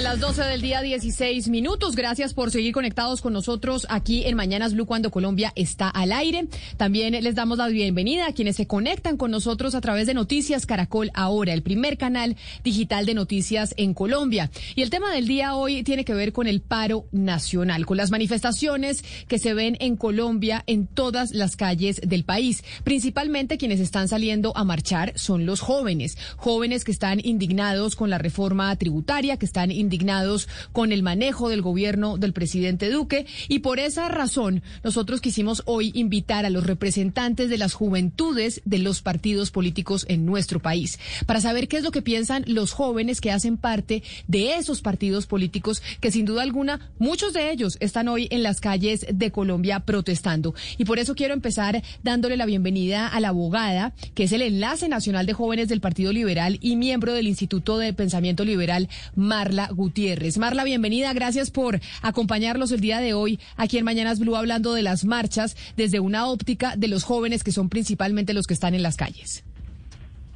A las 12 del día 16 minutos. Gracias por seguir conectados con nosotros aquí en Mañanas Blue cuando Colombia está al aire. También les damos la bienvenida a quienes se conectan con nosotros a través de Noticias Caracol Ahora, el primer canal digital de noticias en Colombia. Y el tema del día hoy tiene que ver con el paro nacional, con las manifestaciones que se ven en Colombia en todas las calles del país. Principalmente quienes están saliendo a marchar son los jóvenes, jóvenes que están indignados con la reforma tributaria, que están indignados con el manejo del gobierno del presidente Duque y por esa razón nosotros quisimos hoy invitar a los representantes de las juventudes de los partidos políticos en nuestro país para saber qué es lo que piensan los jóvenes que hacen parte de esos partidos políticos que sin duda alguna muchos de ellos están hoy en las calles de Colombia protestando. Y por eso quiero empezar dándole la bienvenida a la abogada, que es el enlace nacional de jóvenes del Partido Liberal y miembro del Instituto de Pensamiento Liberal, Marla Gutiérrez. Marla, bienvenida. Gracias por acompañarlos el día de hoy aquí en Mañanas Blue hablando de las marchas desde una óptica de los jóvenes que son principalmente los que están en las calles.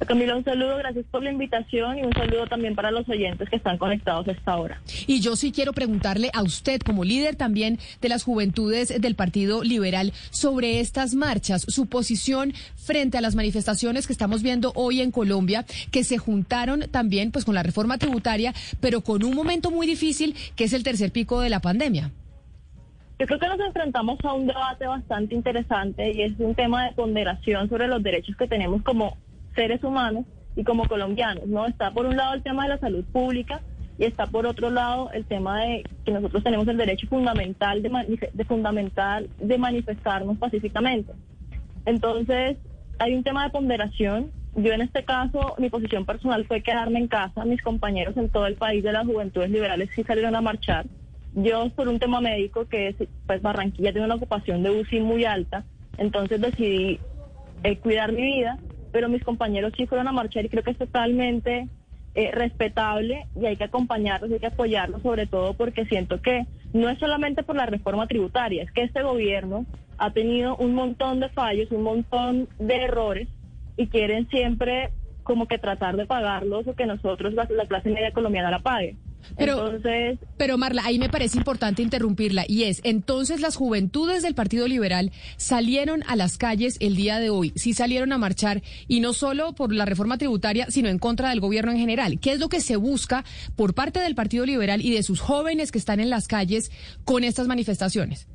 Camila, un saludo, gracias por la invitación y un saludo también para los oyentes que están conectados a esta hora. Y yo sí quiero preguntarle a usted, como líder también de las juventudes del Partido Liberal, sobre estas marchas, su posición frente a las manifestaciones que estamos viendo hoy en Colombia, que se juntaron también pues con la reforma tributaria, pero con un momento muy difícil que es el tercer pico de la pandemia. Yo creo que nos enfrentamos a un debate bastante interesante y es un tema de ponderación sobre los derechos que tenemos como seres humanos y como colombianos, ¿no? Está por un lado el tema de la salud pública y está por otro lado el tema de que nosotros tenemos el derecho fundamental de, de fundamental de manifestarnos pacíficamente. Entonces, hay un tema de ponderación. Yo en este caso, mi posición personal fue quedarme en casa. Mis compañeros en todo el país de las juventudes liberales sí salieron a marchar. Yo, por un tema médico, que es, pues Barranquilla tiene una ocupación de UCI muy alta, entonces decidí eh, cuidar mi vida pero mis compañeros sí fueron a marchar y creo que es totalmente eh, respetable y hay que acompañarlos, hay que apoyarlos sobre todo porque siento que no es solamente por la reforma tributaria, es que este gobierno ha tenido un montón de fallos, un montón de errores y quieren siempre como que tratar de pagarlos o que nosotros, la, la clase media colombiana, la pague. Pero, entonces, pero Marla, ahí me parece importante interrumpirla y es, entonces las juventudes del Partido Liberal salieron a las calles el día de hoy, sí salieron a marchar y no solo por la reforma tributaria, sino en contra del gobierno en general. ¿Qué es lo que se busca por parte del Partido Liberal y de sus jóvenes que están en las calles con estas manifestaciones?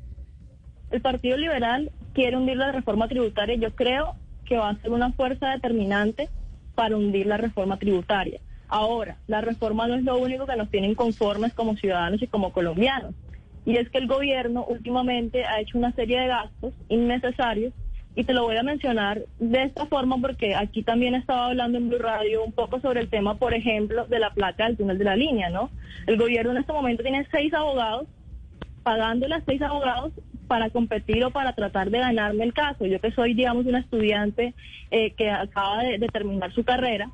El Partido Liberal quiere hundir la reforma tributaria yo creo que va a ser una fuerza determinante para hundir la reforma tributaria Ahora, la reforma no es lo único que nos tiene inconformes como ciudadanos y como colombianos. Y es que el gobierno últimamente ha hecho una serie de gastos innecesarios y te lo voy a mencionar de esta forma porque aquí también estaba hablando en Blue Radio un poco sobre el tema, por ejemplo, de la placa del túnel de la línea, ¿no? El gobierno en este momento tiene seis abogados, pagándole a seis abogados para competir o para tratar de ganarme el caso. Yo que soy, digamos, una estudiante eh, que acaba de terminar su carrera,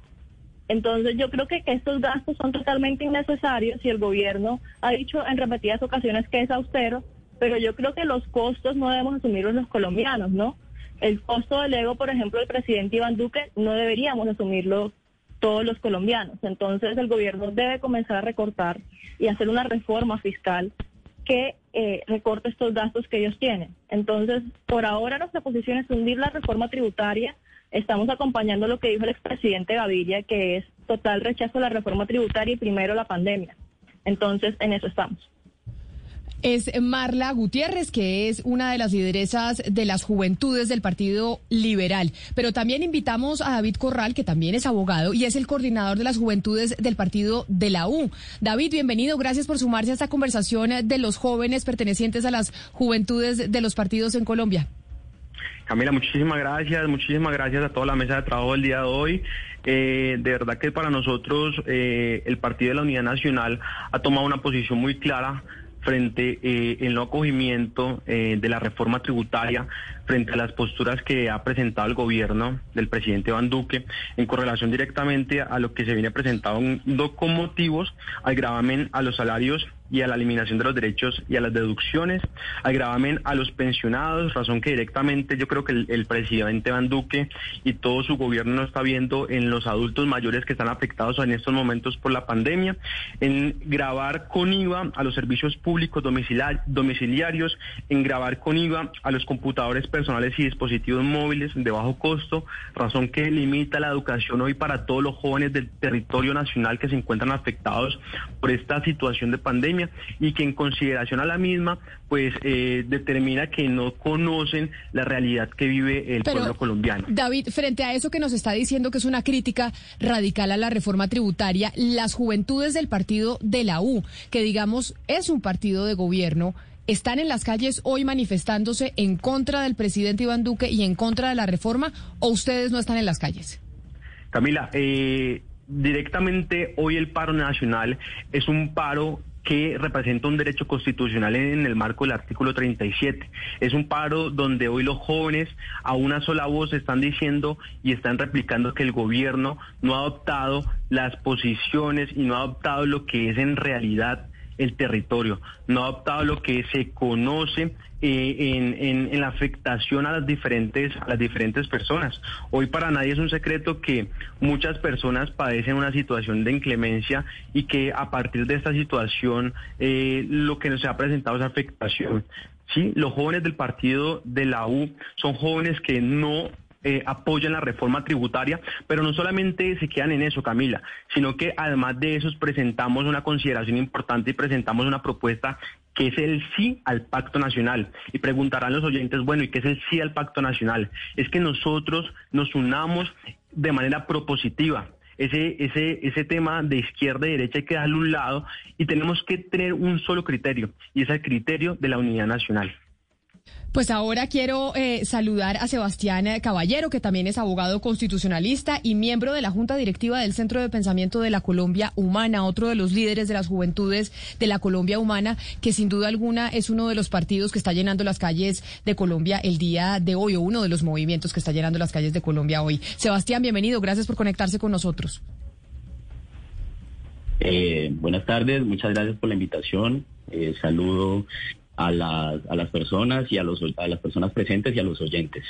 entonces yo creo que, estos gastos son totalmente innecesarios y el gobierno ha dicho en repetidas ocasiones que es austero, pero yo creo que los costos no debemos asumirlos los colombianos, ¿no? El costo del ego, por ejemplo, del presidente Iván Duque no deberíamos asumirlo todos los colombianos. Entonces el gobierno debe comenzar a recortar y hacer una reforma fiscal que eh, recorte estos gastos que ellos tienen. Entonces, por ahora nuestra posición es hundir la reforma tributaria estamos acompañando lo que dijo el expresidente Gaviria, que es total rechazo a la reforma tributaria y primero la pandemia. Entonces, en eso estamos. Es Marla Gutiérrez, que es una de las lideresas de las juventudes del Partido Liberal. Pero también invitamos a David Corral, que también es abogado y es el coordinador de las juventudes del Partido de la U. David, bienvenido. Gracias por sumarse a esta conversación de los jóvenes pertenecientes a las juventudes de los partidos en Colombia. Camila, muchísimas gracias, muchísimas gracias a toda la mesa de trabajo del día de hoy. Eh, de verdad que para nosotros eh, el Partido de la Unidad Nacional ha tomado una posición muy clara frente eh, el acogimiento eh, de la reforma tributaria, frente a las posturas que ha presentado el gobierno del presidente Iván Duque, en correlación directamente a lo que se viene presentando con motivos al gravamen a los salarios y a la eliminación de los derechos y a las deducciones, al gravamen a los pensionados, razón que directamente yo creo que el, presidente Iván Duque y todo su gobierno no está viendo en los adultos mayores que están afectados en estos momentos por la pandemia, en grabar con IVA a los servicios públicos domiciliarios, en grabar con IVA a los computadores personales y dispositivos móviles de bajo costo, razón que limita la educación hoy para todos los jóvenes del territorio nacional que se encuentran afectados por esta situación de pandemia y que en consideración a la misma, pues eh, determina que no conocen la realidad que vive el pueblo colombiano. David, frente a eso que nos está diciendo que es una crítica radical a la reforma tributaria, las juventudes del partido de la U, que digamos es un partido de gobierno, ¿Están en las calles hoy manifestándose en contra del presidente Iván Duque y en contra de la reforma o ustedes no están en las calles? Camila, eh, directamente hoy el paro nacional es un paro que representa un derecho constitucional en el marco del artículo 37. Es un paro donde hoy los jóvenes a una sola voz están diciendo y están replicando que el gobierno no ha adoptado las posiciones y no ha adoptado lo que es en realidad el territorio, no ha adoptado lo que se conoce eh, en, la afectación a las diferentes a las diferentes personas. Hoy para nadie es un secreto que muchas personas padecen una situación de inclemencia y que a partir de esta situación eh, lo que nos ha presentado es afectación. Sí, los jóvenes del partido de la U son jóvenes que no eh, apoyan la reforma tributaria, pero no solamente se quedan en eso, Camila, sino que además de eso presentamos una consideración importante y presentamos una propuesta que es el sí al pacto nacional. Y preguntarán los oyentes, bueno, ¿y qué es el sí al pacto nacional? Es que nosotros nos unamos de manera propositiva, ese, ese, ese tema de izquierda y derecha hay que darle un lado y tenemos que tener un solo criterio y es el criterio de la unidad nacional. Pues ahora quiero eh, saludar a Sebastián Caballero, que también es abogado constitucionalista y miembro de la Junta Directiva del Centro de Pensamiento de la Colombia Humana, otro de los líderes de las juventudes de la Colombia Humana, que sin duda alguna es uno de los partidos que está llenando las calles de Colombia el día de hoy, o uno de los movimientos que está llenando las calles de Colombia hoy. Sebastián, bienvenido, gracias por conectarse con nosotros. Eh, buenas tardes, muchas gracias por la invitación. Eh, saludo a las, a las personas y a, los, a las personas presentes y a los oyentes.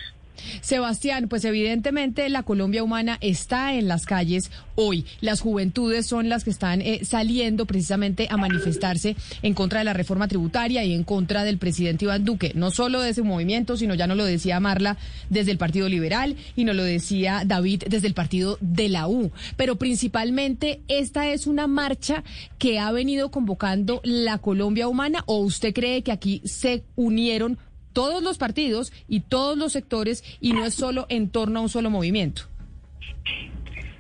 Sebastián, pues evidentemente la Colombia humana está en las calles hoy. Las juventudes son las que están eh, saliendo precisamente a manifestarse en contra de la reforma tributaria y en contra del presidente Iván Duque. No solo de ese movimiento, sino ya no lo decía Marla desde el Partido Liberal y no lo decía David desde el Partido de la U. Pero principalmente esta es una marcha que ha venido convocando la Colombia humana o usted cree que aquí se unieron todos los partidos y todos los sectores y no es solo en torno a un solo movimiento.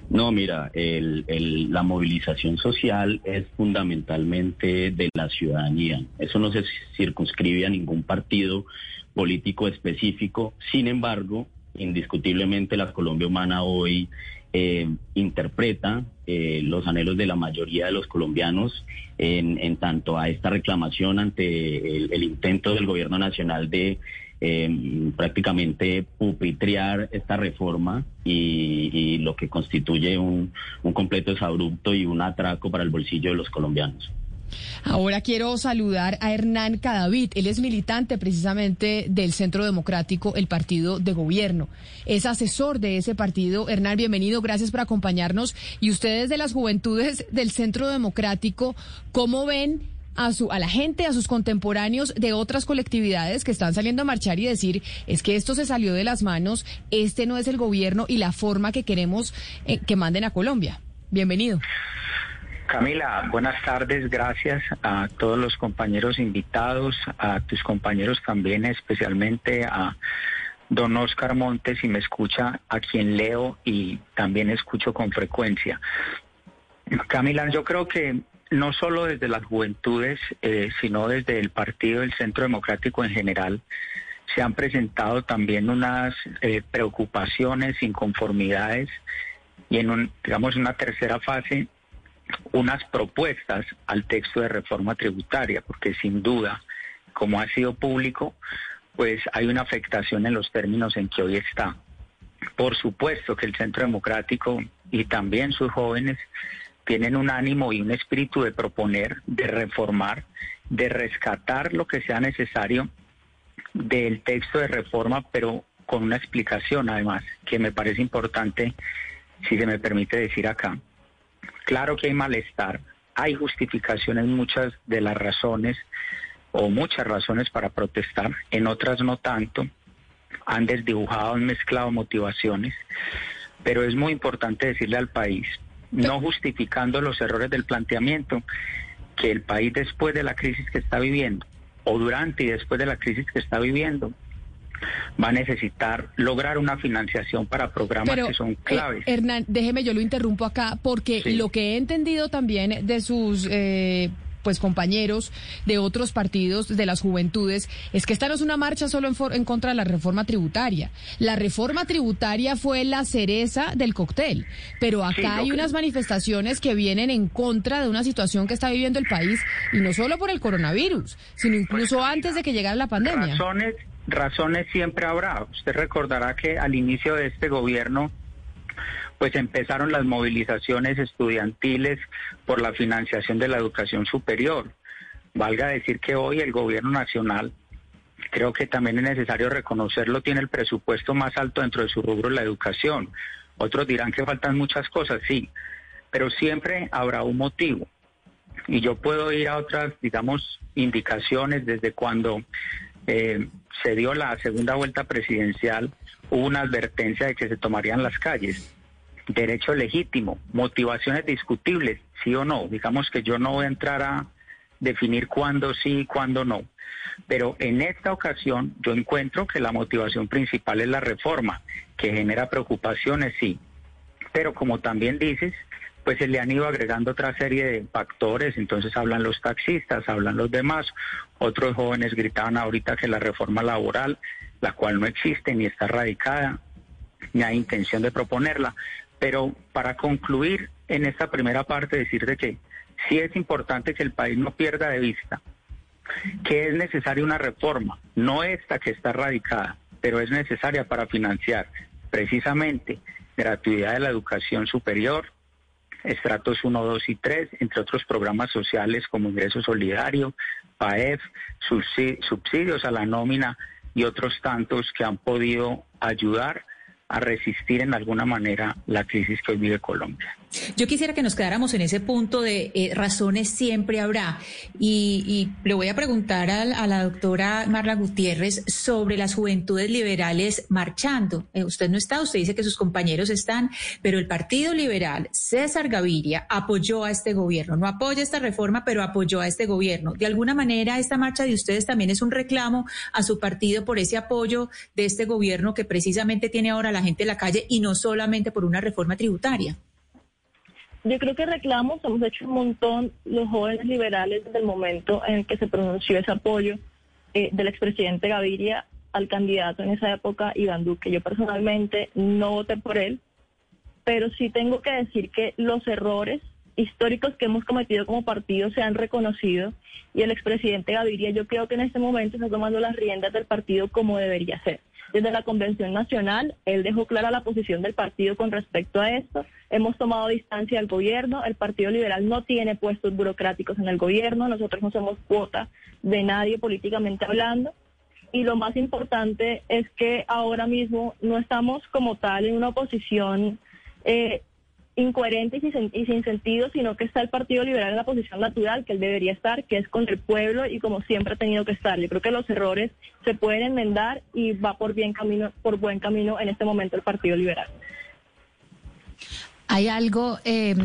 No, mira, la movilización social es fundamentalmente de la ciudadanía. Eso no se circunscribe a ningún partido político específico. Sin embargo, indiscutiblemente la Colombia Humana hoy eh, interpreta eh, los anhelos de la mayoría de los colombianos en, tanto a esta reclamación ante el, intento del gobierno nacional de eh, prácticamente pupitrear esta reforma y, lo que constituye un, un completo desabrupto y un atraco para el bolsillo de los colombianos. Ahora quiero saludar a Hernán Cadavid. Él es militante precisamente del Centro Democrático, el partido de gobierno. Es asesor de ese partido. Hernán, bienvenido. Gracias por acompañarnos. Y ustedes de las juventudes del Centro Democrático, ¿cómo ven a, su, a la gente, a sus contemporáneos de otras colectividades que están saliendo a marchar y decir, es que esto se salió de las manos, este no es el gobierno y la forma que queremos eh, que manden a Colombia. Bienvenido. Camila, buenas tardes, gracias a todos los compañeros invitados, a tus compañeros también, especialmente a don Oscar Montes, y me escucha, a quien leo y también escucho con frecuencia. Camila, yo creo que no solo desde las juventudes, eh, sino desde el Partido del Centro Democrático en general, se han presentado también unas eh, preocupaciones, inconformidades y en un, digamos una tercera fase unas propuestas al texto de reforma tributaria, porque sin duda, como ha sido público, pues hay una afectación en los términos en que hoy está. Por supuesto que el Centro Democrático y también sus jóvenes tienen un ánimo y un espíritu de proponer, de reformar, de rescatar lo que sea necesario del texto de reforma, pero con una explicación además, que me parece importante, si se me permite decir acá. Claro que hay malestar, hay justificaciones, muchas de las razones o muchas razones para protestar, en otras no tanto, han desdibujado, han mezclado motivaciones, pero es muy importante decirle al país, no justificando los errores del planteamiento, que el país después de la crisis que está viviendo, o durante y después de la crisis que está viviendo, va a necesitar lograr una financiación para programas que son eh, claves. Hernán, déjeme, yo lo interrumpo acá, porque lo que he entendido también de sus eh, pues compañeros de otros partidos de las juventudes es que esta no es una marcha solo en, contra de la reforma tributaria. La reforma tributaria fue la cereza del cóctel, pero acá hay unas manifestaciones que vienen en contra de una situación que está viviendo el país y no solo por el coronavirus, sino incluso pues, antes de que llegara la pandemia. Razones, razones siempre habrá. Usted recordará que al inicio de este gobierno pues empezaron las movilizaciones estudiantiles por la financiación de la educación superior. Valga decir que hoy el gobierno nacional, creo que también es necesario reconocerlo, tiene el presupuesto más alto dentro de su rubro la educación. Otros dirán que faltan muchas cosas, sí, pero siempre habrá un motivo. Y yo puedo ir a otras, digamos, indicaciones desde cuando eh, se dio la segunda vuelta presidencial, hubo una advertencia de que se tomarían las calles derecho legítimo, motivaciones discutibles, sí o no. Digamos que yo no voy a entrar a definir cuándo sí y cuándo no. Pero en esta ocasión yo encuentro que la motivación principal es la reforma, que genera preocupaciones, sí. Pero como también dices, pues se le han ido agregando otra serie de factores, entonces hablan los taxistas, hablan los demás, otros jóvenes gritaban ahorita que la reforma laboral, la cual no existe ni está radicada, ni hay intención de proponerla, pero para concluir en esta primera parte, decir de que sí es importante que el país no pierda de vista que es necesaria una reforma, no esta que está radicada, pero es necesaria para financiar precisamente gratuidad de la educación superior, estratos 1, 2 y 3, entre otros programas sociales como ingreso solidario, PAEF, subsidios a la nómina y otros tantos que han podido ayudar a resistir en alguna manera la crisis que hoy vive Colombia. Yo quisiera que nos quedáramos en ese punto de eh, razones siempre habrá. Y, le voy a preguntar a, la doctora Marla Gutiérrez sobre las juventudes liberales marchando. Eh, usted no está, usted dice que sus compañeros están, pero el Partido Liberal, César Gaviria, apoyó a este gobierno. No apoya esta reforma, pero apoyó a este gobierno. De alguna manera, esta marcha de ustedes también es un reclamo a su partido por ese apoyo de este gobierno que precisamente tiene ahora la gente en la calle y no solamente por una reforma tributaria. Yo creo que reclamos, hemos hecho un montón los jóvenes liberales desde el momento en que se pronunció ese apoyo eh, del expresidente Gaviria al candidato en esa época, Iván Duque. Yo personalmente no voté por él, pero sí tengo que decir que los errores históricos que hemos cometido como partido se han reconocido y el expresidente Gaviria yo creo que en este momento está tomando las riendas del partido como debería ser. Desde la Convención Nacional, él dejó clara la posición del partido con respecto a esto. Hemos tomado distancia al gobierno. El Partido Liberal no tiene puestos burocráticos en el gobierno. Nosotros no somos cuota de nadie políticamente hablando. Y lo más importante es que ahora mismo no estamos como tal en una oposición eh, incoherente y sin, sentido, sino que está el Partido Liberal en la posición natural que él debería estar, que es con el pueblo y como siempre ha tenido que estar. Yo creo que los errores se pueden enmendar y va por bien camino, por buen camino en este momento el Partido Liberal. Hay algo, eh,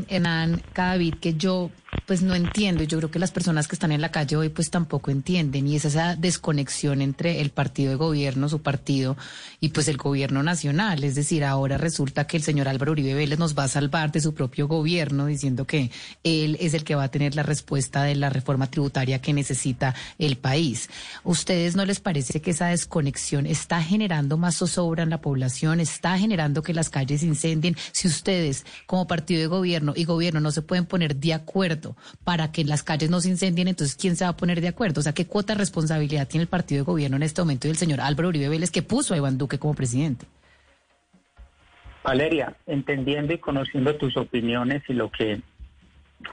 Cadavid, que yo pues no entiendo. Yo creo que las personas que están en la calle hoy pues tampoco entienden y es esa desconexión entre el partido de gobierno, su partido y pues el gobierno nacional. Es decir, ahora resulta que el señor Álvaro Uribe Vélez nos va a salvar de su propio gobierno diciendo que él es el que va a tener la respuesta de la reforma tributaria que necesita el país. ¿Ustedes no les parece que esa desconexión está generando más zozobra en la población, está generando que las calles incendien? Si ustedes como partido de gobierno y gobierno no se pueden poner de acuerdo para que las calles no se incendien, entonces ¿quién se va a poner de acuerdo? O sea, ¿qué cuota de responsabilidad tiene el partido de gobierno en este momento y el señor Álvaro Uribe Vélez que puso a Iván Duque como presidente? Valeria, entendiendo y conociendo tus opiniones y lo que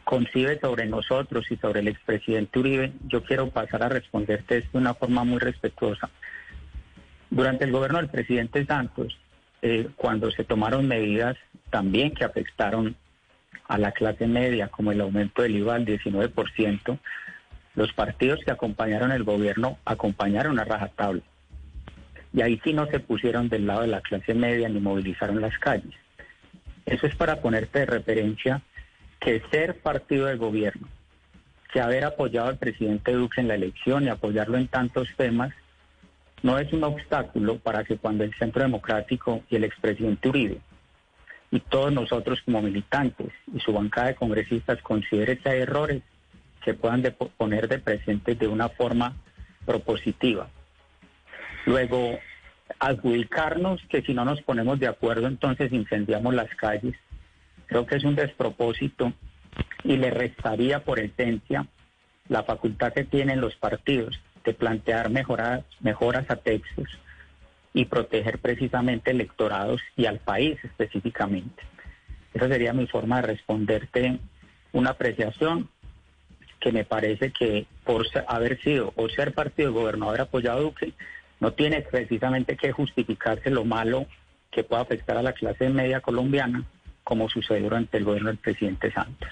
concibe sobre nosotros y sobre el expresidente Uribe, yo quiero pasar a responderte esto de una forma muy respetuosa. Durante el gobierno del presidente Santos, eh, cuando se tomaron medidas también que afectaron a la clase media, como el aumento del IVA al 19%, los partidos que acompañaron el gobierno acompañaron a rajatabla. Y ahí sí no se pusieron del lado de la clase media ni movilizaron las calles. Eso es para ponerte de referencia que ser partido de gobierno, que haber apoyado al presidente Duque en la elección y apoyarlo en tantos temas, no es un obstáculo para que cuando el Centro Democrático y el expresidente Uribe y todos nosotros como militantes y su bancada de congresistas considere que hay errores, se puedan poner de presente de una forma propositiva. Luego, adjudicarnos que si no nos ponemos de acuerdo entonces incendiamos las calles, creo que es un despropósito y le restaría por esencia la facultad que tienen los partidos de plantear mejoras, mejoras a textos y proteger precisamente electorados y al país específicamente. Esa sería mi forma de responderte una apreciación que me parece que por haber sido o ser partido de gobierno, haber apoyado a Duque, no tiene precisamente que justificarse lo malo que pueda afectar a la clase media colombiana, como sucedió durante el gobierno del presidente Santos.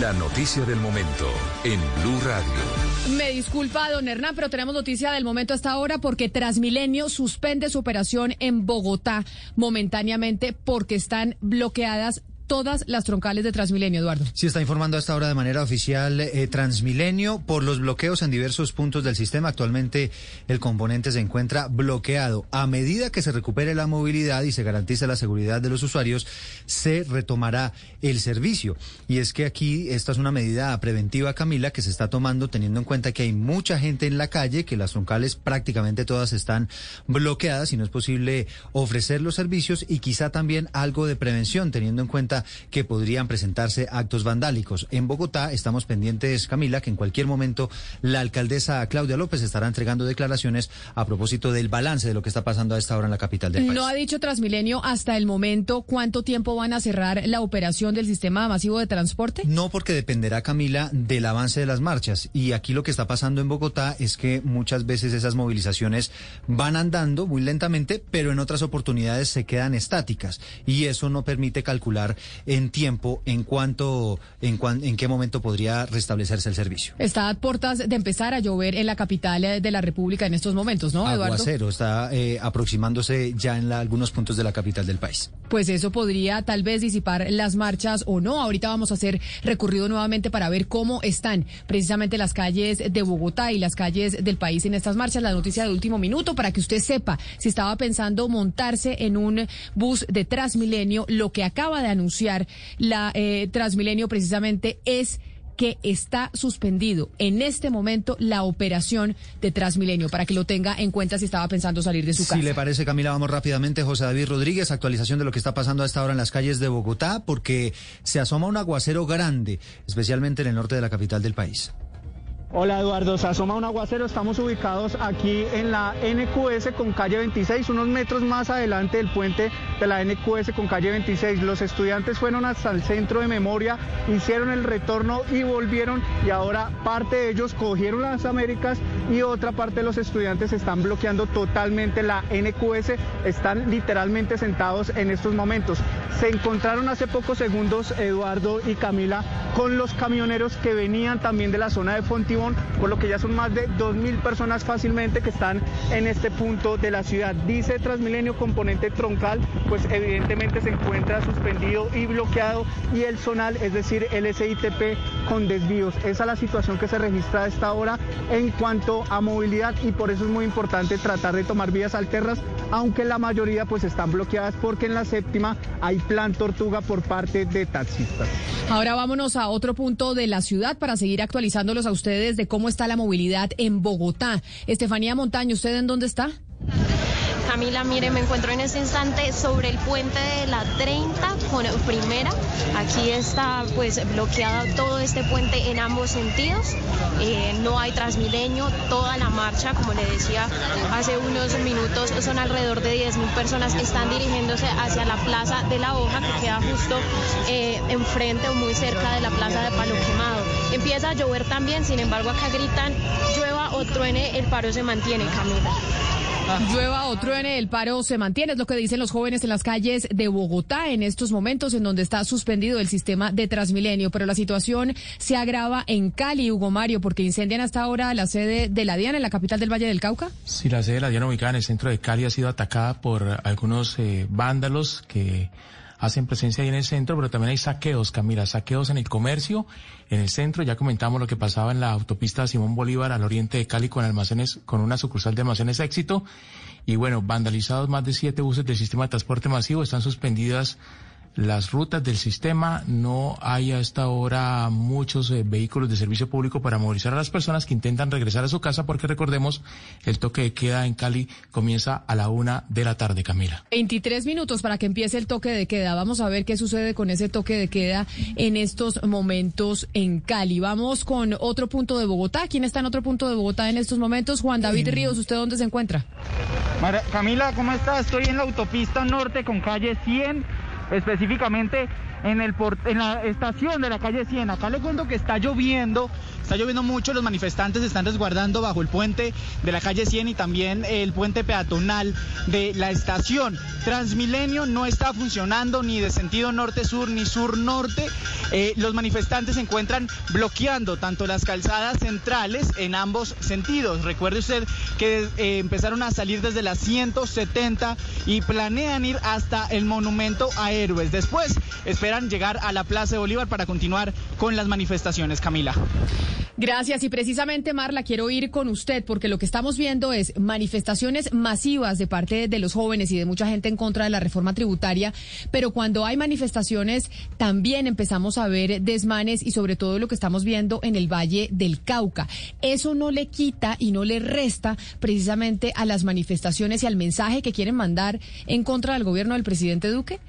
La noticia del momento en Blue Radio. Me disculpa, don Hernán, pero tenemos noticia del momento hasta ahora porque Transmilenio suspende su operación en Bogotá momentáneamente porque están bloqueadas todas las troncales de Transmilenio, Eduardo. Sí, está informando hasta ahora de manera oficial eh, Transmilenio por los bloqueos en diversos puntos del sistema. Actualmente el componente se encuentra bloqueado. A medida que se recupere la movilidad y se garantice la seguridad de los usuarios, se retomará el servicio. Y es que aquí esta es una medida preventiva, Camila, que se está tomando teniendo en cuenta que hay mucha gente en la calle, que las troncales prácticamente todas están bloqueadas y no es posible ofrecer los servicios y quizá también algo de prevención, teniendo en cuenta que podrían presentarse actos vandálicos. En Bogotá estamos pendientes, Camila, que en cualquier momento la alcaldesa Claudia López estará entregando declaraciones a propósito del balance de lo que está pasando a esta hora en la capital del país. No ha dicho Transmilenio hasta el momento cuánto tiempo van a cerrar la operación del sistema masivo de transporte. No, porque dependerá, Camila, del avance de las marchas. Y aquí lo que está pasando en Bogotá es que muchas veces esas movilizaciones van andando muy lentamente, pero en otras oportunidades se quedan estáticas. Y eso no permite calcular en tiempo en cuanto, en, en qué momento podría restablecerse el servicio. Está a puertas de empezar a llover en la capital eh, de la República en estos momentos, ¿no, Eduardo? Aguacero está eh, aproximándose ya en algunos puntos de la capital del país. Pues eso podría tal vez disipar las marchas o no. Ahorita vamos a hacer recorrido nuevamente para ver cómo están precisamente las calles de Bogotá y las calles del país en estas marchas. La noticia de último minuto para que usted sepa si estaba pensando montarse en un bus de Transmilenio, lo que acaba de anunciar la eh, Transmilenio precisamente es que está suspendido en este momento la operación de Transmilenio, para que lo tenga en cuenta si estaba pensando salir de su casa. Si le parece, Camila, vamos rápidamente. José David Rodríguez, actualización de lo que está pasando a esta hora en las calles de Bogotá, porque se asoma un aguacero grande, especialmente en el norte de la capital del país. Hola Eduardo, se asoma un aguacero, estamos ubicados aquí en la NQS con calle 26, unos metros más adelante del puente de la NQS con calle 26. Los estudiantes fueron hasta el centro de memoria, hicieron el retorno y volvieron. Y ahora parte de ellos cogieron las Américas y otra parte de los estudiantes están bloqueando totalmente la NQS, están literalmente sentados en estos momentos. Se encontraron hace pocos segundos Eduardo y Camila con los camioneros que venían también de la zona de Fontibón, por lo que ya son más de 2.000 personas fácilmente que están en este punto de la ciudad. Dice Transmilenio componente troncal, pues evidentemente se encuentra suspendido y bloqueado y el zonal, es decir, el SITP con desvíos. Esa es la situación que se registra a esta hora en cuanto a movilidad y por eso es muy importante tratar de tomar vías alternas, aunque la mayoría pues están bloqueadas porque en la séptima hay plan tortuga por parte de taxistas. Ahora vámonos a otro punto de la ciudad para seguir actualizándolos a ustedes de cómo está la movilidad en Bogotá. Estefanía Montaño, ¿usted en dónde está? Camila, mire, me encuentro en este instante sobre el puente de la 30 con primera. Aquí está pues bloqueado todo este puente en ambos sentidos. Eh, no hay transmilenio, toda la marcha, como le decía hace unos minutos, son alrededor de 10.000 personas que están dirigiéndose hacia la Plaza de la Hoja, que queda justo eh, enfrente o muy cerca de la Plaza de Palo Quemado. Empieza a llover también, sin embargo acá gritan llueva o truene, el paro se mantiene, Camila. Llueva o truene, el paro se mantiene, es lo que dicen los jóvenes en las calles de Bogotá en estos momentos en donde está suspendido el sistema de Transmilenio. Pero la situación se agrava en Cali, Hugo Mario, porque incendian hasta ahora la sede de la DIAN en la capital del Valle del Cauca. Sí, la sede de la DIAN ubicada en el centro de Cali ha sido atacada por algunos eh, vándalos que hacen presencia ahí en el centro, pero también hay saqueos, Camila, saqueos en el comercio, en el centro. Ya comentamos lo que pasaba en la autopista Simón Bolívar al oriente de Cali con almacenes, con una sucursal de almacenes éxito. Y bueno, vandalizados más de siete buses del sistema de transporte masivo, están suspendidas las rutas del sistema, no hay a esta hora muchos eh, vehículos de servicio público para movilizar a las personas que intentan regresar a su casa porque recordemos el toque de queda en Cali comienza a la una de la tarde, Camila. 23 minutos para que empiece el toque de queda. Vamos a ver qué sucede con ese toque de queda en estos momentos en Cali. Vamos con otro punto de Bogotá. ¿Quién está en otro punto de Bogotá en estos momentos? Juan David Ríos, ¿usted dónde se encuentra? Camila, ¿cómo está? Estoy en la autopista norte con calle 100 específicamente en, el en la estación de la calle 100. Acá le cuento que está lloviendo, está lloviendo mucho, los manifestantes están resguardando bajo el puente de la calle 100 y también el puente peatonal de la estación. Transmilenio no está funcionando ni de sentido norte-sur ni sur-norte. Eh, los manifestantes se encuentran bloqueando tanto las calzadas centrales en ambos sentidos. Recuerde usted que eh, empezaron a salir desde las 170 y planean ir hasta el monumento a héroes. Después esperan llegar a la Plaza de Bolívar para continuar con las manifestaciones, Camila. Gracias. Y precisamente, Marla, quiero ir con usted porque lo que estamos viendo es manifestaciones masivas de parte de los jóvenes y de mucha gente en contra de la reforma tributaria, pero cuando hay manifestaciones también empezamos a ver desmanes y sobre todo lo que estamos viendo en el Valle del Cauca. Eso no le quita y no le resta precisamente a las manifestaciones y al mensaje que quieren mandar en contra del gobierno del presidente Duque.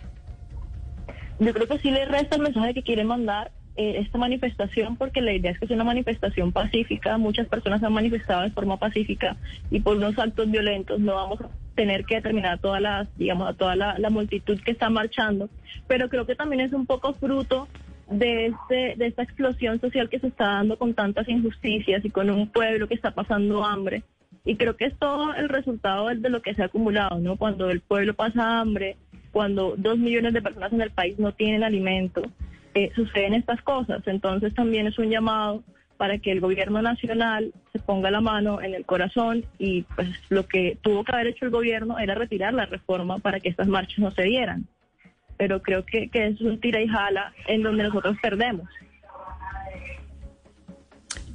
Yo creo que sí le resta el mensaje que quiere mandar eh, esta manifestación porque la idea es que sea una manifestación pacífica. Muchas personas han manifestado de forma pacífica y por unos actos violentos no vamos a tener que determinar a todas las, digamos, a toda la, la multitud que está marchando. Pero creo que también es un poco fruto de, este, de esta explosión social que se está dando con tantas injusticias y con un pueblo que está pasando hambre. Y creo que es todo el resultado de lo que se ha acumulado, ¿no? Cuando el pueblo pasa hambre, cuando dos millones de personas en el país no tienen alimento, eh, suceden estas cosas. Entonces también es un llamado para que el gobierno nacional se ponga la mano en el corazón y pues lo que tuvo que haber hecho el gobierno era retirar la reforma para que estas marchas no se dieran. Pero creo que, que es un tira y jala en donde nosotros perdemos.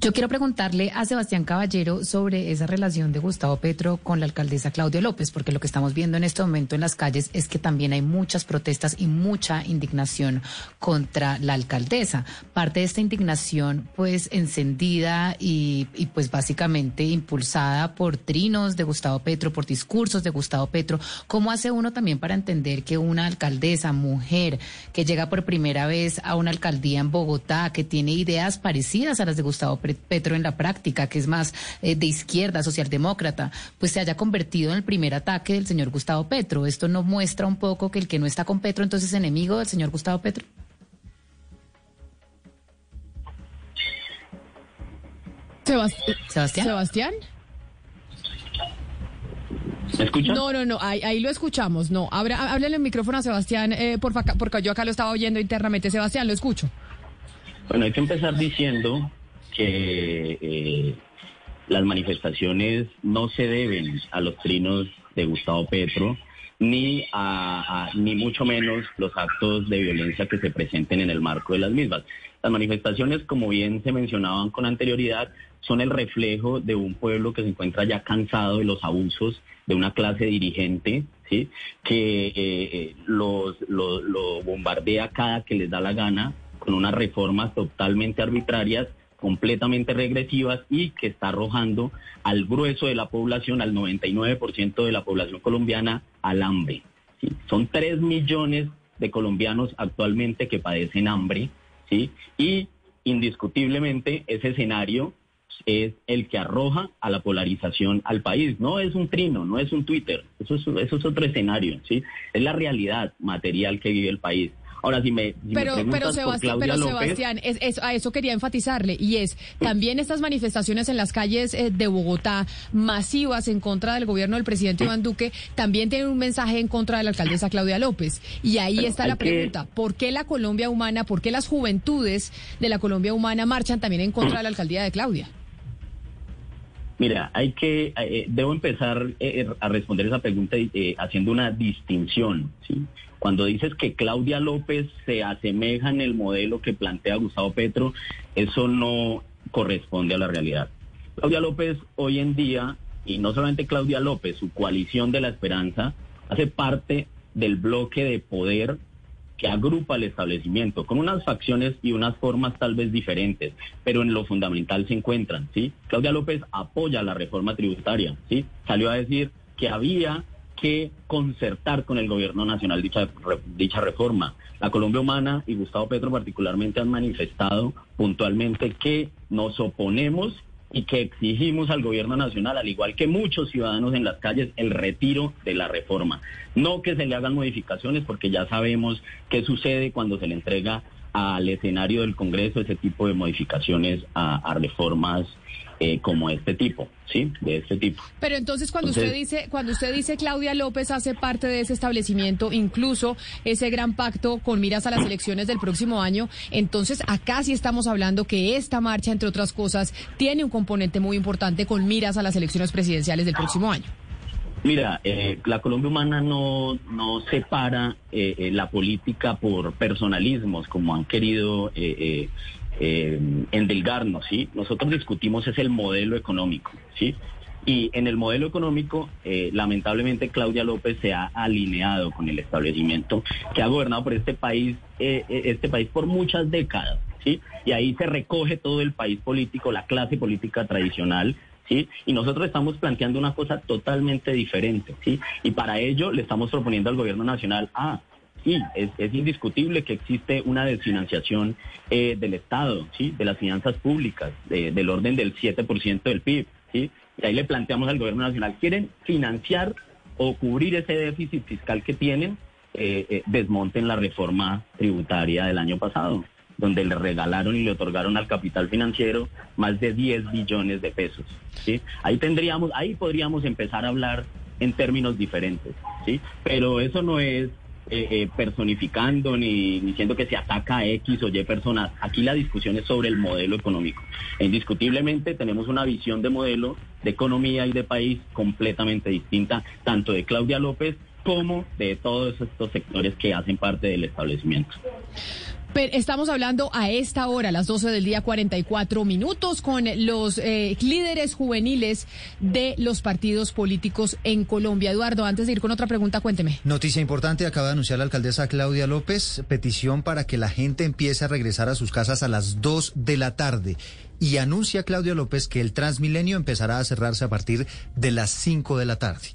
Yo quiero preguntarle a Sebastián Caballero sobre esa relación de Gustavo Petro con la alcaldesa Claudia López, porque lo que estamos viendo en este momento en las calles es que también hay muchas protestas y mucha indignación contra la alcaldesa. Parte de esta indignación, pues, encendida y, y pues básicamente impulsada por trinos de Gustavo Petro, por discursos de Gustavo Petro. ¿Cómo hace uno también para entender que una alcaldesa, mujer, que llega por primera vez a una alcaldía en Bogotá, que tiene ideas parecidas a las de Gustavo Petro, Petro en la práctica, que es más eh, de izquierda, socialdemócrata, pues se haya convertido en el primer ataque del señor Gustavo Petro. ¿Esto no muestra un poco que el que no está con Petro entonces es enemigo del señor Gustavo Petro? Sebastián. Sebastián. Sebastián. ¿Me escucha? No, no, no, ahí, ahí lo escuchamos. No, Abra, háblale el micrófono a Sebastián, eh, por porque yo acá lo estaba oyendo internamente. Sebastián, lo escucho. Bueno, hay que empezar diciendo que eh, las manifestaciones no se deben a los trinos de Gustavo Petro, ni a, ni mucho menos los actos de violencia que se presenten en el marco de las mismas. Las manifestaciones, como bien se mencionaban con anterioridad, son el reflejo de un pueblo que se encuentra ya cansado de los abusos de una clase dirigente, ¿sí? que eh, eh, los, lo, lo bombardea cada que les da la gana con unas reformas totalmente arbitrarias, completamente regresivas y que está arrojando al grueso de la población, al 99% de la población colombiana, al hambre. Son 3 millones de colombianos actualmente que padecen hambre, ¿sí? Y indiscutiblemente ese escenario es el que arroja a la polarización al país. No es un trino, no es un Twitter, eso es, eso es otro escenario, ¿sí? Es la realidad material que vive el país. Ahora, si me, si Pero, pero, Sebastián, pero López, Sebastián, es, es- a eso quería enfatizarle, y es también estas manifestaciones en las calles eh, de Bogotá, masivas en contra del gobierno del presidente Iván Duque, también tienen un mensaje en contra de la alcaldesa Claudia López. Y ahí Pero está la que- pregunta, ¿por qué la Colombia humana, por qué las juventudes de la Colombia humana marchan también en contra de la alcaldía de Claudia? Mira, hay que, eh, debo empezar eh, a responder esa pregunta eh, haciendo una distinción. Cuando dices que Claudia López se asemeja en el modelo que plantea Gustavo Petro, eso no corresponde a la realidad. Claudia López hoy en día, y no solamente Claudia López, su coalición de la esperanza, hace parte del bloque de poder que agrupa el establecimiento con unas facciones y unas formas tal vez diferentes, pero en lo fundamental se encuentran. Claudia López apoya la reforma tributaria, ¿sí? Salió a decir que había que concertar con el gobierno nacional dicha, dicha reforma. La Colombia Humana y Gustavo Petro particularmente han manifestado puntualmente que nos oponemos y que exigimos al gobierno nacional, al igual que muchos ciudadanos en las calles, el retiro de la reforma. No que se le hagan modificaciones, porque ya sabemos qué sucede cuando se le entrega al escenario del Congreso ese tipo de modificaciones a, reformas eh, como este tipo, ¿sí? De este tipo. Pero entonces cuando Entonces- usted dice, cuando usted dice Claudia López hace parte de ese establecimiento, incluso ese gran pacto con miras a las elecciones del próximo año, entonces acá sí estamos hablando que esta marcha, entre otras cosas, tiene un componente muy importante con miras a las elecciones presidenciales del próximo año. Mira, eh, la Colombia Humana no, no separa eh, eh, la política por personalismos, como han querido eh, eh, ¿sí? Nosotros discutimos es el modelo económico, ¿sí? Y en el modelo económico, eh, lamentablemente Claudia López se ha alineado con el establecimiento que ha gobernado por este país, eh, eh, este país por muchas décadas, ¿sí? Y ahí se recoge todo el país político, la clase política tradicional, ¿sí? Y nosotros estamos planteando una cosa totalmente diferente, ¿sí? Y para ello le estamos proponiendo al gobierno nacional, ah, sí, es, indiscutible que existe una desfinanciación eh, del Estado, ¿sí? De las finanzas públicas, de- del orden del 7% del PIB, ¿sí? Y ahí le planteamos al gobierno nacional, ¿quieren financiar o cubrir ese déficit fiscal que tienen? Eh, eh, desmonten la reforma tributaria del año pasado donde le regalaron y le otorgaron al capital financiero más de 10 billones de pesos. ¿sí? Ahí tendríamos, ahí podríamos empezar a hablar en términos diferentes, ¿sí? Pero eso no es eh, eh, personificando ni diciendo que se ataca a X o Y personas. Aquí la discusión es sobre el modelo económico. Indiscutiblemente tenemos una visión de modelo de economía y de país completamente distinta, tanto de Claudia López como de todos estos sectores que hacen parte del establecimiento. Estamos hablando a esta hora, a las 12 del día, 44 minutos, con los eh, líderes juveniles de los partidos políticos en Colombia. Eduardo, antes de ir con otra pregunta, cuénteme. Noticia importante, acaba de anunciar la alcaldesa Claudia López, petición para que la gente empiece a regresar a sus casas a las 2 de la tarde. Y anuncia Claudia López que el Transmilenio empezará a cerrarse a partir de las 5 de la tarde,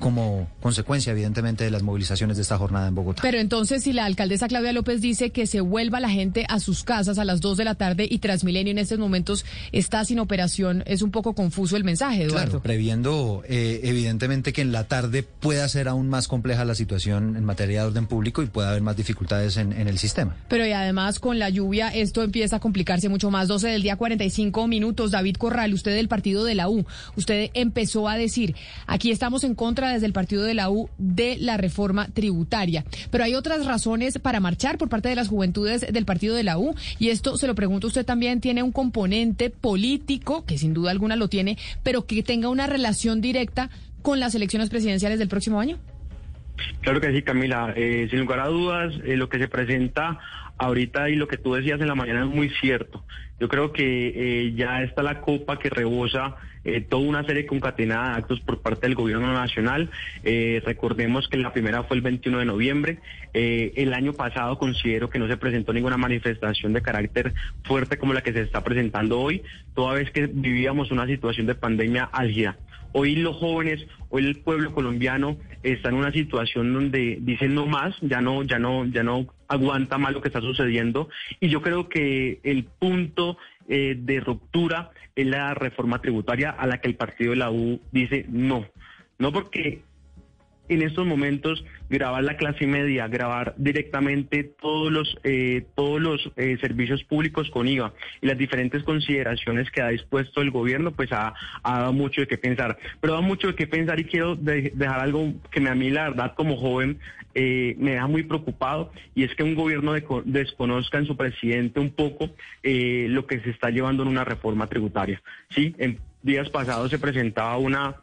como consecuencia, evidentemente, de las movilizaciones de esta jornada en Bogotá. Pero entonces, si la alcaldesa Claudia López dice que se vuelva la gente a sus casas a las 2 de la tarde y Transmilenio en estos momentos está sin operación, es un poco confuso el mensaje, Eduardo. Claro, previendo eh, evidentemente que en la tarde pueda ser aún más compleja la situación en materia de orden público y pueda haber más dificultades en, en el sistema. Pero y además con la lluvia esto empieza a complicarse mucho más. 12 del día 45 minutos. David Corral, usted del partido de la U, usted empezó a decir, aquí estamos en contra desde el partido de la U de la reforma tributaria. Pero hay otras razones para marchar por parte de las juventudes del partido de la U y esto se lo pregunto usted también tiene un componente político que sin duda alguna lo tiene, pero que tenga una relación directa con las elecciones presidenciales del próximo año. Claro que sí, Camila. Eh, sin lugar a dudas, eh, lo que se presenta ahorita y lo que tú decías en la mañana es muy cierto. Yo creo que eh, ya está la copa que rebosa toda una serie concatenada de actos por parte del gobierno nacional. recordemos que la primera fue el 21 de noviembre. el año pasado considero que no se presentó ninguna manifestación de carácter fuerte como la que se está presentando hoy, toda vez que vivíamos una situación de pandemia álgida. Hoy los jóvenes, hoy el pueblo colombiano está en una situación donde dicen no más, ya no, ya no, ya no aguanta más lo que está sucediendo. Y yo creo que el punto eh, de ruptura es la reforma tributaria a la que el partido de la U dice no. No porque en estos momentos grabar la clase media, grabar directamente todos los eh, todos los eh, servicios públicos con IVA y las diferentes consideraciones que ha dispuesto el gobierno, pues ha, dado mucho de qué pensar. Pero da mucho de qué pensar y quiero dejar algo que a mí la verdad como joven eh, me deja muy preocupado y es que un gobierno desconozca en su presidente un poco lo que se está llevando en una reforma tributaria. Sí, en días pasados se presentaba una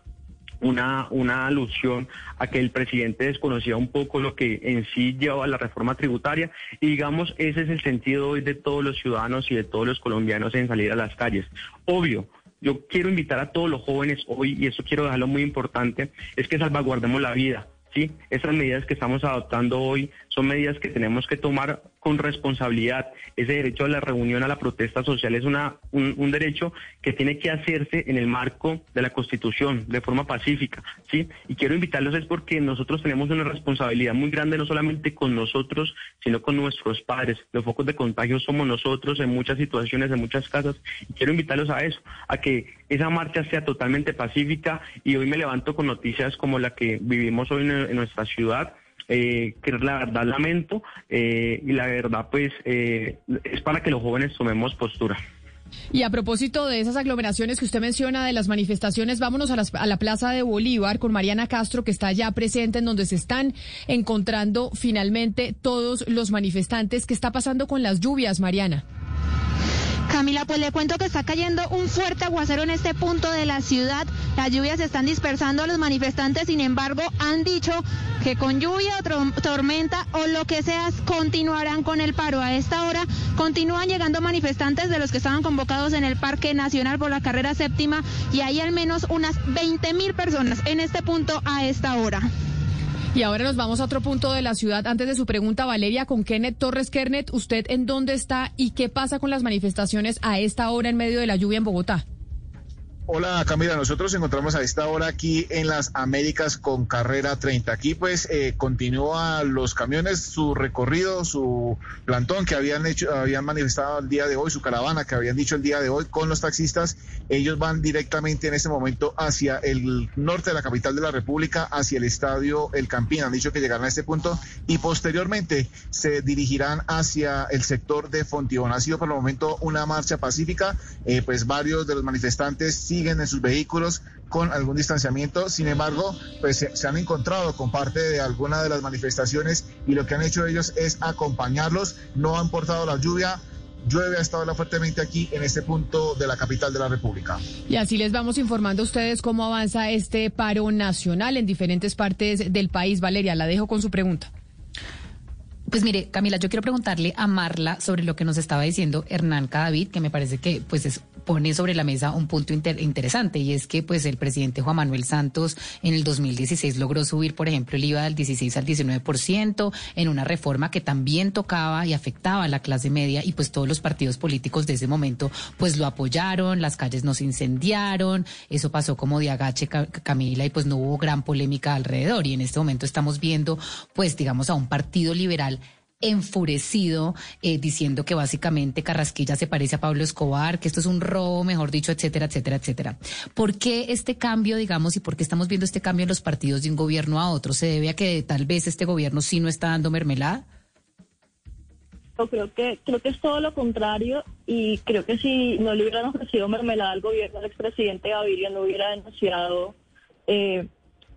una, una alusión a que el presidente desconocía un poco lo que en sí lleva la reforma tributaria y digamos ese es el sentido hoy de todos los ciudadanos y de todos los colombianos en salir a las calles. Obvio, yo quiero invitar a todos los jóvenes hoy, y eso quiero dejarlo muy importante, es que salvaguardemos la vida. ¿sí? Esas medidas que estamos adoptando hoy son medidas que tenemos que tomar con responsabilidad. Ese derecho a la reunión, a la protesta social es una, un, derecho que tiene que hacerse en el marco de la Constitución, de forma pacífica, ¿sí? Y quiero invitarlos es porque nosotros tenemos una responsabilidad muy grande, no solamente con nosotros, sino con nuestros padres. Los focos de contagio somos nosotros en muchas situaciones, en muchas casas. Y quiero invitarlos a eso, a que esa marcha sea totalmente pacífica. Y hoy me levanto con noticias como la que vivimos hoy en nuestra ciudad eh, que la verdad lamento eh, y la verdad pues eh, es para que los jóvenes tomemos postura. Y a propósito de esas aglomeraciones que usted menciona, de las manifestaciones, vámonos a, a, la Plaza de Bolívar con Mariana Castro, que está ya presente, en donde se están encontrando finalmente todos los manifestantes. ¿Qué está pasando con las lluvias, Mariana? Camila, pues le cuento que está cayendo un fuerte aguacero en este punto de la ciudad. Las lluvias se están dispersando a los manifestantes, sin embargo, han dicho que con lluvia o tormenta o lo que sea, continuarán con el paro. A esta hora continúan llegando manifestantes de los que estaban convocados en el Parque Nacional por la carrera séptima y hay al menos unas 20 mil personas en este punto a esta hora. Y ahora nos vamos a otro punto de la ciudad. Antes de su pregunta, Valeria, con Kenneth Torres Kernet, ¿usted en dónde está y qué pasa con las manifestaciones a esta hora en medio de la lluvia en Bogotá? Hola Camila, nosotros nos encontramos a esta hora aquí en las Américas con carrera 30. Aquí pues eh, continúa los camiones su recorrido, su plantón que habían hecho, habían manifestado el día de hoy, su caravana que habían dicho el día de hoy con los taxistas. Ellos van directamente en este momento hacia el norte de la capital de la República, hacia el estadio El Campín. Han dicho que llegarán a este punto y posteriormente se dirigirán hacia el sector de Fontibón. Ha sido por el momento una marcha pacífica, eh, pues varios de los manifestantes siguen en sus vehículos con algún distanciamiento. Sin embargo, pues se, han encontrado con parte de alguna de las manifestaciones y lo que han hecho ellos es acompañarlos. No han portado la lluvia. Llueve hasta ahora fuertemente aquí en este punto de la capital de la República. Y así les vamos informando a ustedes cómo avanza este paro nacional en diferentes partes del país. Valeria, la dejo con su pregunta. Pues mire, Camila, yo quiero preguntarle a Marla sobre lo que nos estaba diciendo Hernán Cadavid, que me parece que pues es pone sobre la mesa un punto interesante y es que pues el presidente Juan Manuel Santos en el 2016 logró subir, por ejemplo, el IVA del 16 al 19% en una reforma que también tocaba y afectaba a la clase media y pues todos los partidos políticos de ese momento pues lo apoyaron, las calles no se incendiaron, eso pasó como de agache Camila y pues no hubo gran polémica alrededor y en este momento estamos viendo pues digamos a un partido liberal enfurecido eh, diciendo que básicamente Carrasquilla se parece a Pablo Escobar, que esto es un robo, mejor dicho, etcétera, etcétera, etcétera. ¿Por qué este cambio, digamos, y por qué estamos viendo este cambio en los partidos de un gobierno a otro? ¿Se debe a que tal vez este gobierno sí no está dando mermelada? Yo creo que creo que es todo lo contrario y creo que si no le hubieran ofrecido mermelada al gobierno, el expresidente Gaviria no hubiera denunciado eh,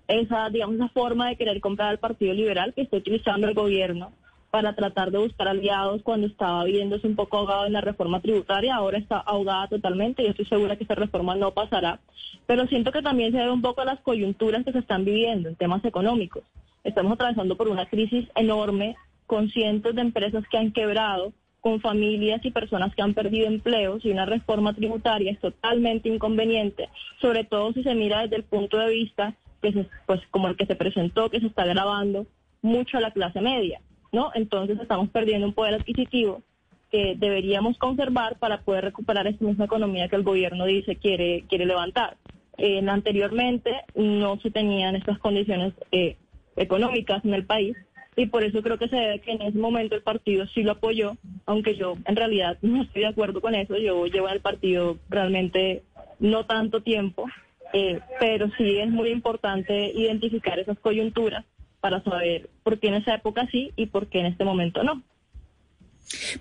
esa, digamos, esa forma de querer comprar al Partido Liberal que está utilizando el gobierno para tratar de buscar aliados cuando estaba viéndose un poco ahogado en la reforma tributaria, ahora está ahogada totalmente y estoy segura que esta reforma no pasará. Pero siento que también se debe un poco a las coyunturas que se están viviendo en temas económicos. Estamos atravesando por una crisis enorme con cientos de empresas que han quebrado, con familias y personas que han perdido empleos y una reforma tributaria es totalmente inconveniente, sobre todo si se mira desde el punto de vista que pues como el que se presentó, que se está grabando mucho a la clase media. ¿No? Entonces estamos perdiendo un poder adquisitivo que deberíamos conservar para poder recuperar esta misma economía que el gobierno dice quiere, quiere levantar. Anteriormente no se tenían estas condiciones eh, económicas en el país y por eso creo que se debe que en ese momento el partido sí lo apoyó, aunque yo en realidad no estoy de acuerdo con eso, yo llevo el partido realmente no tanto tiempo, eh, pero sí es muy importante identificar esas coyunturas para saber por qué en esa época sí y por qué en este momento no.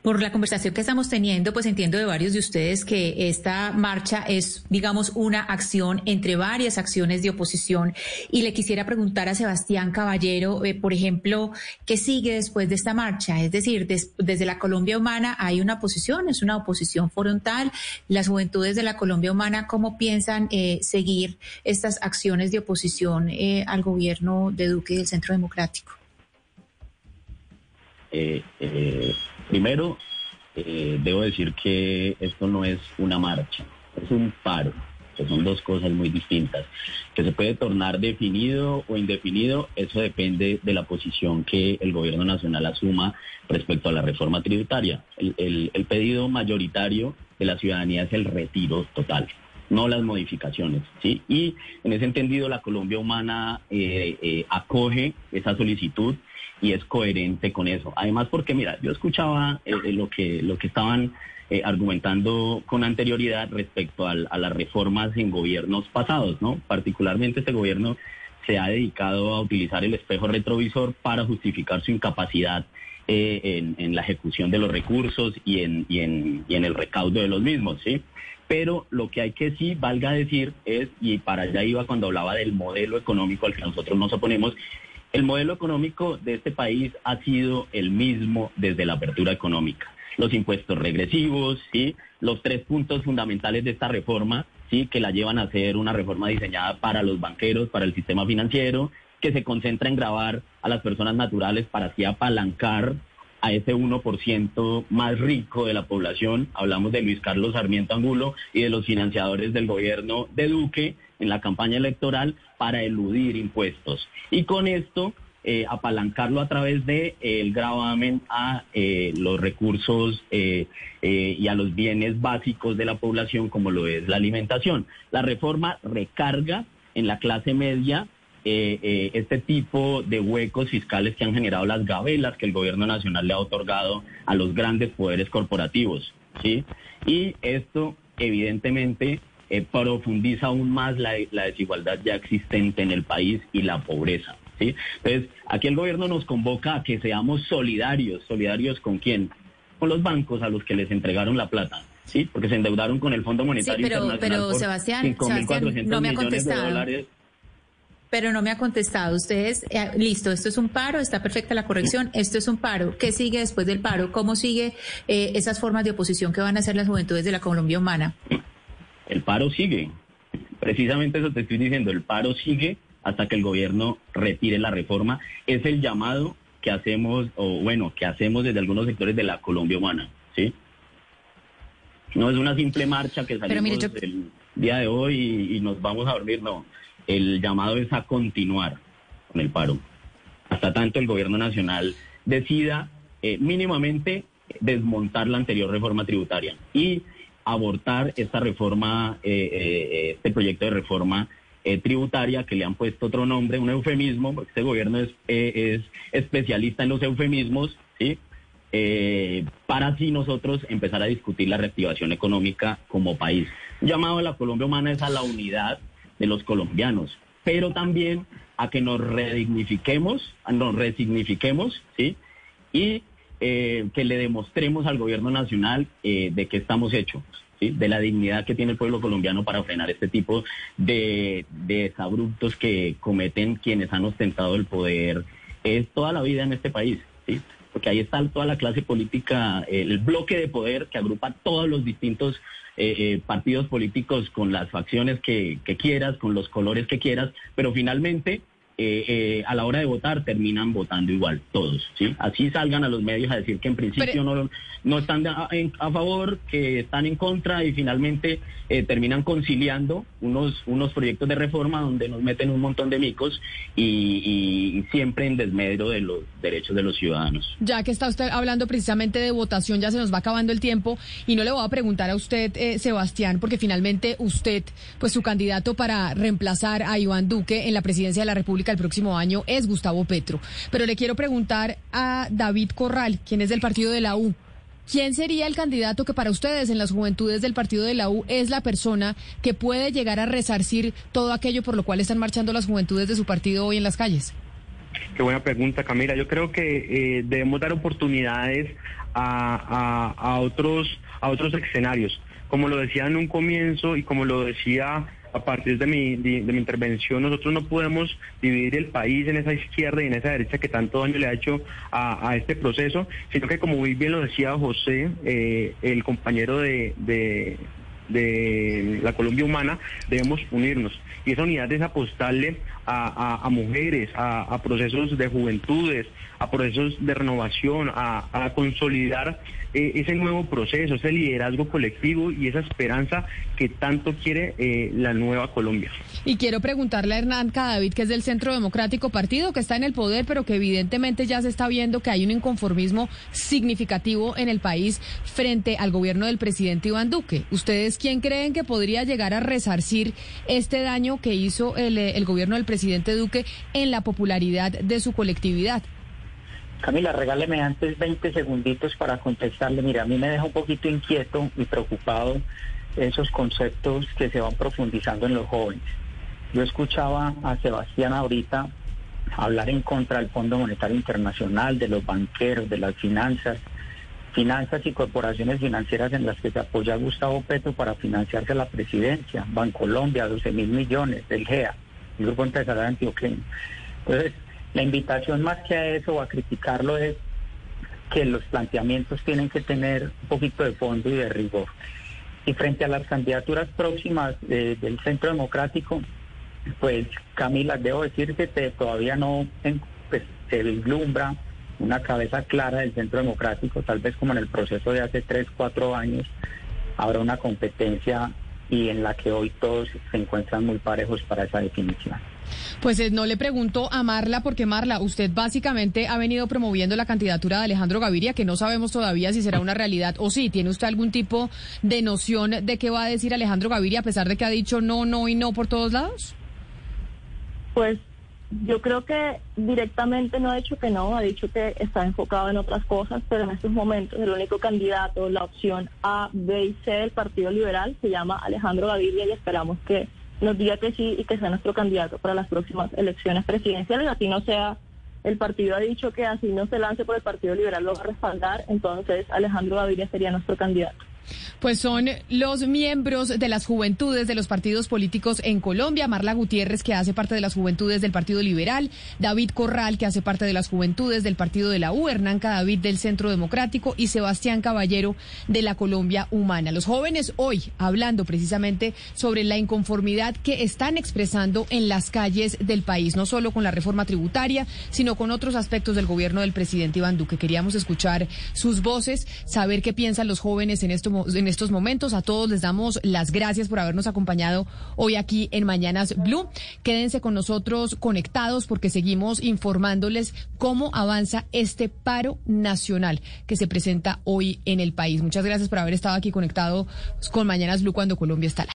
Por la conversación que estamos teniendo, pues entiendo de varios de ustedes que esta marcha es, digamos, una acción entre varias acciones de oposición. Y le quisiera preguntar a Sebastián Caballero, eh, por ejemplo, ¿qué sigue después de esta marcha? Es decir, desde la Colombia Humana hay una oposición, es una oposición frontal. Las juventudes de la Colombia Humana, ¿cómo piensan eh, seguir estas acciones de oposición eh, al gobierno de Duque y del Centro Democrático? Primero, eh, debo decir que esto no es una marcha, es un paro, que son dos cosas muy distintas. Que se puede tornar definido o indefinido, eso depende de la posición que el gobierno nacional asuma respecto a la reforma tributaria. El, pedido mayoritario de la ciudadanía es el retiro total no las modificaciones. Y en ese entendido la Colombia Humana eh, eh, acoge esa solicitud y es coherente con eso. Además, porque mira, yo escuchaba eh, eh, lo que lo que estaban eh, argumentando con anterioridad respecto a las reformas en gobiernos pasados, ¿no? Particularmente este gobierno se ha dedicado a utilizar el espejo retrovisor para justificar su incapacidad en, la ejecución de los recursos y en, y en, y en el recaudo de los mismos, ¿sí? Pero lo que hay que sí, valga decir, es, y para allá iba cuando hablaba del modelo económico al que nosotros nos oponemos, el modelo económico de este país ha sido el mismo desde la apertura económica. Los impuestos regresivos, ¿sí? los tres puntos fundamentales de esta reforma, ¿sí? que la llevan a ser una reforma diseñada para los banqueros, para el sistema financiero, que se concentra en grabar a las personas naturales para así apalancar a ese 1% más rico de la población. Hablamos de Luis Carlos Sarmiento Angulo y de los financiadores del gobierno de Duque en la campaña electoral para eludir impuestos. Y con esto eh, apalancarlo a través de eh, gravamen a eh, los recursos y a los bienes básicos de la población como lo es la alimentación. La reforma recarga en la clase media este tipo de huecos fiscales que han generado las gabelas que el gobierno nacional le ha otorgado a los grandes poderes corporativos. ¿sí? Y esto evidentemente eh, profundiza aún más la, desigualdad ya existente en el país y la pobreza. ¿sí? Entonces, aquí el gobierno nos convoca a que seamos solidarios. ¿Solidarios con quién? Con los bancos a los que les entregaron la plata. Sí, porque se endeudaron con el Fondo Monetario sí, pero, Internacional pero, Sebastián, no me ha contestado. Pero no me ha contestado. Ustedes, eh, listo, esto es un paro, está perfecta la corrección, esto es un paro. ¿Qué sigue después del paro? ¿Cómo sigue eh, esas formas de oposición que van a hacer las juventudes de la Colombia Humana? El paro sigue. Precisamente eso te estoy diciendo, el paro sigue hasta que el gobierno retire la reforma. Es el llamado que hacemos, o bueno, que hacemos desde algunos sectores de la Colombia humana, ¿sí? No es una simple marcha que salimos el día de hoy y, nos vamos a dormir, no. El llamado es a continuar con el paro. Hasta tanto el gobierno nacional decida eh, mínimamente desmontar la anterior reforma tributaria. Y abortar esta reforma, eh, eh, este proyecto de reforma eh, tributaria que le han puesto otro nombre, un eufemismo, porque este gobierno es, es especialista en los eufemismos, ¿sí? para así nosotros empezar a discutir la reactivación económica como país. llamado a la Colombia Humana es a la unidad de los colombianos, pero también a que nos redignifiquemos, nos resignifiquemos, ¿sí? Y eh, que le demostremos al gobierno nacional eh, de qué estamos hechos. de la dignidad que tiene el pueblo colombiano para frenar este tipo de, de desabruptos que cometen quienes han ostentado el poder es toda la vida en este país. ¿sí? porque ahí está toda la clase política, el bloque de poder que agrupa todos los distintos eh, eh, partidos políticos con las facciones que, que, quieras, con los colores que quieras, pero finalmente eh, eh, a la hora de votar terminan votando igual, todos. ¿sí? Así salgan a los medios a decir que en principio no, no están a, a, favor, que están en contra y finalmente eh, terminan conciliando unos, unos proyectos de reforma donde nos meten un montón de micos y, y, siempre en desmedro de los derechos de los ciudadanos. Ya que está usted hablando precisamente de votación, ya se nos va acabando el tiempo y no le voy a preguntar a usted, eh, Sebastián, porque finalmente usted, pues su candidato para reemplazar a Iván Duque en la presidencia de la República el próximo año es Gustavo Petro. Pero le quiero preguntar a David Corral, quien es del partido de la U. ¿Quién sería el candidato que para ustedes en las juventudes del partido de la U es la persona que puede llegar a resarcir todo aquello por lo cual están marchando las juventudes de su partido hoy en las calles? Qué buena pregunta, Camila. Yo creo que eh, debemos dar oportunidades a, otros, a otros escenarios. Como lo decía en un comienzo y como lo decía a partir de mi, de, mi intervención, nosotros no podemos dividir el país en esa izquierda y en esa derecha que tanto daño le ha hecho a, a este proceso, sino que como muy bien lo decía José, eh, el compañero de, de, la Colombia Humana, debemos unirnos. Y esa unidad es apostarle a, a, a mujeres, a, procesos de juventudes, a procesos de renovación, a, consolidar eh, ese nuevo proceso, ese liderazgo colectivo y esa esperanza que tanto quiere eh, la nueva Colombia. Y quiero preguntarle a Hernán Cadavid, que es del Centro Democrático, partido que está en el poder, pero que evidentemente ya se está viendo que hay un inconformismo significativo en el país frente al gobierno del presidente Iván Duque. ¿Ustedes quién creen que podría llegar a resarcir este daño que hizo el, el gobierno del presidente Duque en la popularidad de su colectividad? Camila, regáleme antes 20 segunditos para contestarle. Mira, a mí me deja un poquito inquieto y preocupado esos conceptos que se van profundizando en los jóvenes. Yo escuchaba a Sebastián ahorita hablar en contra del Fondo Monetario Internacional, de los banqueros, de las finanzas, finanzas y corporaciones financieras en las que se apoya Gustavo Petro para financiarse la presidencia, Bancolombia, 12 mil millones, del GEA, el Grupo Empresarial Antioqueño. Entonces, la invitación más que a eso o a criticarlo es que los planteamientos tienen que tener un poquito de fondo y de rigor. Y frente a las candidaturas próximas de, del Centro Democrático, pues Camila, debo decir que todavía no pues, se vislumbra una cabeza clara del Centro Democrático, tal vez como en el proceso de hace tres, cuatro años, habrá una competencia y en la que hoy todos se encuentran muy parejos para esa definición. Pues eh, no le pregunto a Marla, porque Marla, usted básicamente ha venido promoviendo la candidatura de Alejandro Gaviria, que no sabemos todavía si será una realidad o sí. ¿Tiene usted algún tipo de noción de qué va a decir Alejandro Gaviria, a pesar de que ha dicho no, no y no por todos lados? Pues yo creo que directamente no ha dicho que no, ha dicho que está enfocado en otras cosas, pero en estos momentos el único candidato, la opción A, B y C del Partido Liberal se llama Alejandro Gaviria y esperamos que nos diga que sí y que sea nuestro candidato para las próximas elecciones presidenciales, así no sea el partido ha dicho que así no se lance por el Partido Liberal lo va a respaldar, entonces Alejandro Gaviria sería nuestro candidato. Pues son los miembros de las juventudes de los partidos políticos en Colombia, Marla Gutiérrez, que hace parte de las juventudes del Partido Liberal, David Corral, que hace parte de las juventudes del Partido de la U, Hernán Cadavid del Centro Democrático y Sebastián Caballero de la Colombia Humana. Los jóvenes hoy hablando precisamente sobre la inconformidad que están expresando en las calles del país, no solo con la reforma tributaria, sino con otros aspectos del gobierno del presidente Iván Duque. Queríamos escuchar sus voces, saber qué piensan los jóvenes en esto en estos momentos. A todos les damos las gracias por habernos acompañado hoy aquí en Mañanas Blue. Quédense con nosotros conectados porque seguimos informándoles cómo avanza este paro nacional que se presenta hoy en el país. Muchas gracias por haber estado aquí conectado con Mañanas Blue cuando Colombia está